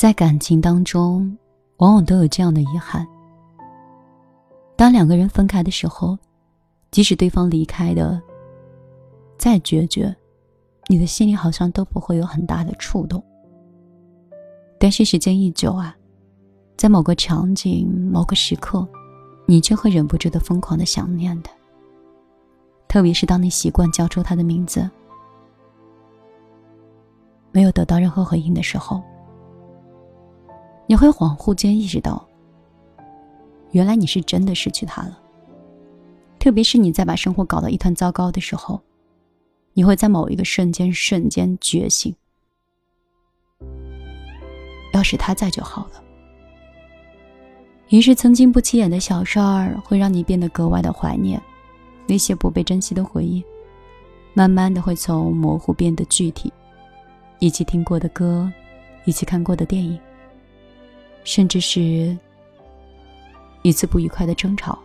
在感情当中，往往都有这样的遗憾。当两个人分开的时候，即使对方离开的再决绝，你的心里好像都不会有很大的触动。但是时间一久啊，在某个场景、某个时刻，你却会忍不住的疯狂的想念他。特别是当你习惯叫出他的名字，没有得到任何回应的时候。你会恍惚间意识到，原来你是真的失去他了。特别是你在把生活搞得一团糟糕的时候，你会在某一个瞬间瞬间觉醒。要是他在就好了。于是，曾经不起眼的小事儿会让你变得格外的怀念，那些不被珍惜的回忆，慢慢的会从模糊变得具体，一起听过的歌，一起看过的电影。甚至是一次不愉快的争吵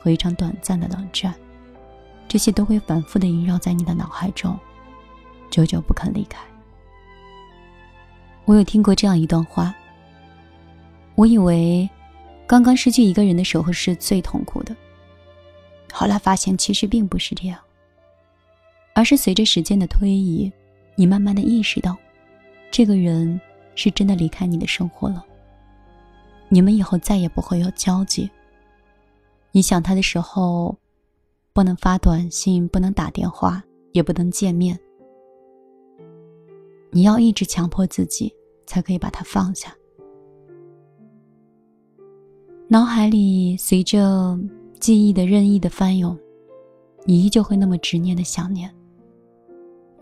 和一场短暂的冷战，这些都会反复的萦绕在你的脑海中，久久不肯离开。我有听过这样一段话：我以为刚刚失去一个人的时候是最痛苦的，后来发现其实并不是这样，而是随着时间的推移，你慢慢的意识到，这个人是真的离开你的生活了。你们以后再也不会有交集。你想他的时候，不能发短信，不能打电话，也不能见面。你要一直强迫自己，才可以把他放下。脑海里随着记忆的任意的翻涌，你依旧会那么执念的想念。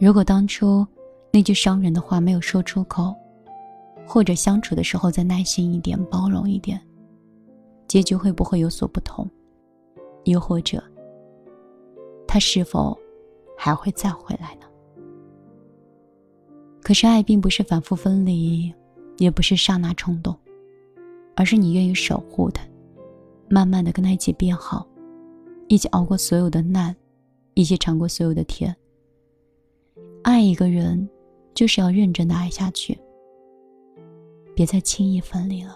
如果当初那句伤人的话没有说出口。或者相处的时候再耐心一点，包容一点，结局会不会有所不同？又或者，他是否还会再回来呢？可是爱并不是反复分离，也不是刹那冲动，而是你愿意守护他，慢慢的跟他一起变好，一起熬过所有的难，一起尝过所有的甜。爱一个人，就是要认真的爱下去。别再轻易分离了。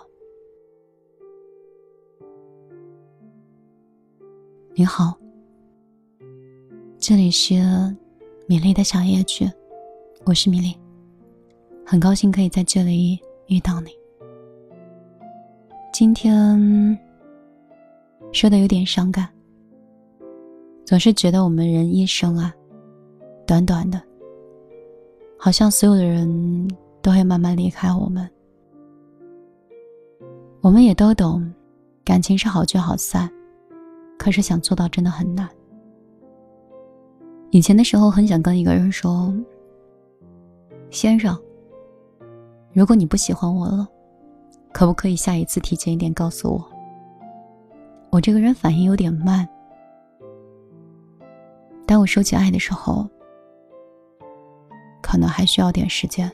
你好，这里是米粒的小夜曲，我是米粒，很高兴可以在这里遇到你。今天说的有点伤感，总是觉得我们人一生啊，短短的，好像所有的人都会慢慢离开我们。我们也都懂，感情是好聚好散，可是想做到真的很难。以前的时候，很想跟一个人说：“先生，如果你不喜欢我了，可不可以下一次提前一点告诉我？”我这个人反应有点慢，当我说起爱的时候，可能还需要点时间。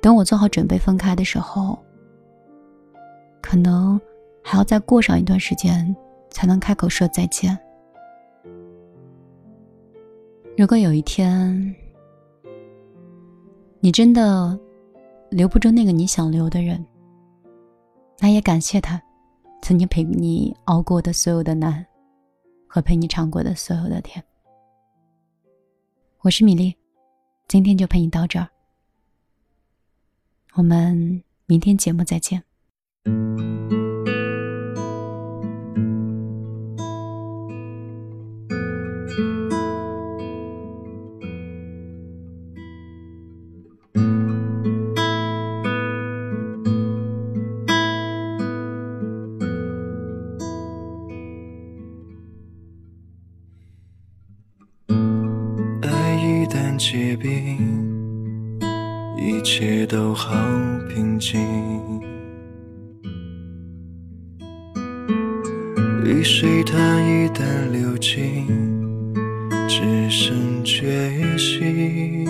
等我做好准备分开的时候。可能还要再过上一段时间，才能开口说再见。如果有一天，你真的留不住那个你想留的人，那也感谢他，曾经陪你熬过的所有的难，和陪你尝过的所有的甜。我是米粒，今天就陪你到这儿，我们明天节目再见。结冰，一切都好平静。雨水它一旦流尽，只剩决心。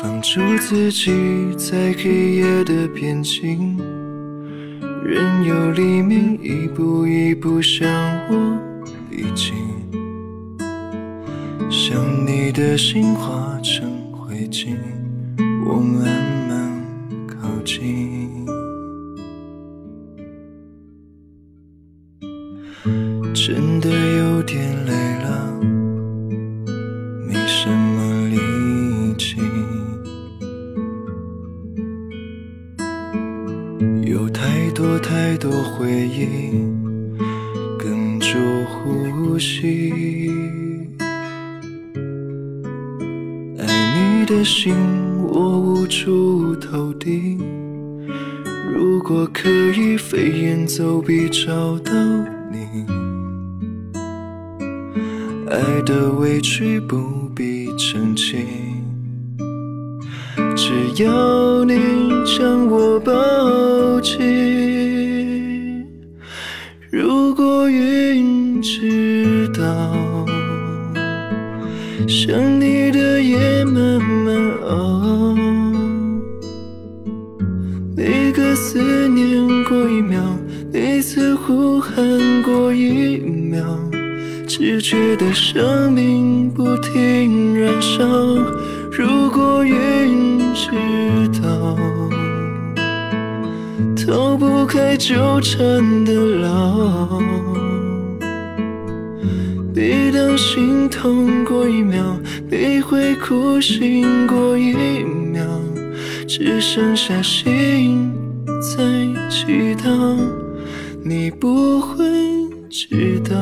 放逐自己在黑夜的边境，任由黎明一步一步向我逼近。想你的心化成灰烬，我慢慢靠近。真的有点累了，没什么力气。有太多太多回忆哽住呼吸，的心我无处投递。如果可以飞檐走壁找到你，爱的委屈不必澄清，只要你将我抱紧。如果云知道，想你的夜慢慢熬。每个思念过一秒，每次呼喊过一秒，只觉得生命不停燃烧。如果云知道，逃不开纠缠的牢。每当心痛过一秒，你会哭醒过一秒。只剩下心在祈祷，你不会知道。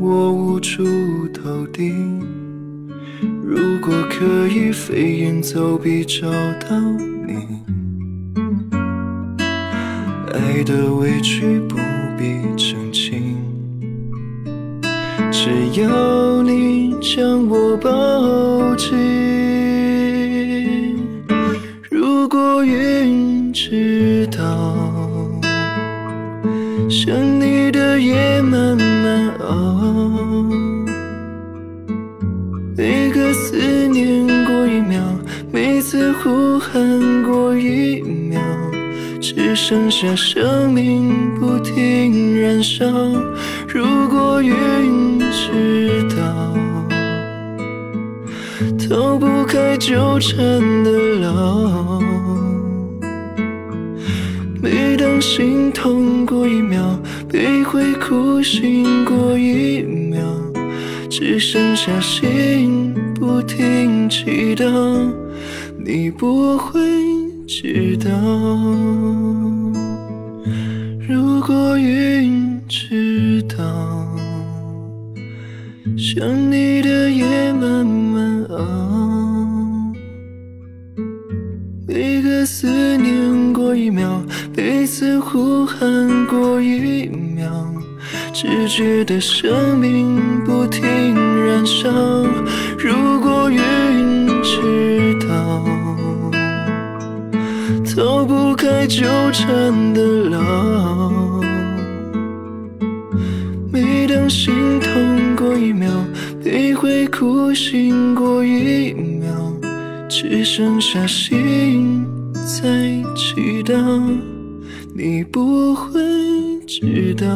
我无处投递。如果可以飞檐走壁找到你。爱的委屈不必澄清，只要你将我抱紧。过一秒。只剩下生命不停燃烧。如果云知道，逃不开纠缠的牢。每当心痛过一秒，悲会哭醒过一秒，只剩下心不停祈祷，你不会。知道，如果云知道，想你的夜慢慢熬，每个思念过一秒，每次呼喊过一秒，只觉得生命不停燃烧。如果云开纠缠的牢。每当心痛过一秒，你会哭醒过一秒，只剩下心在祈祷，你不会知道。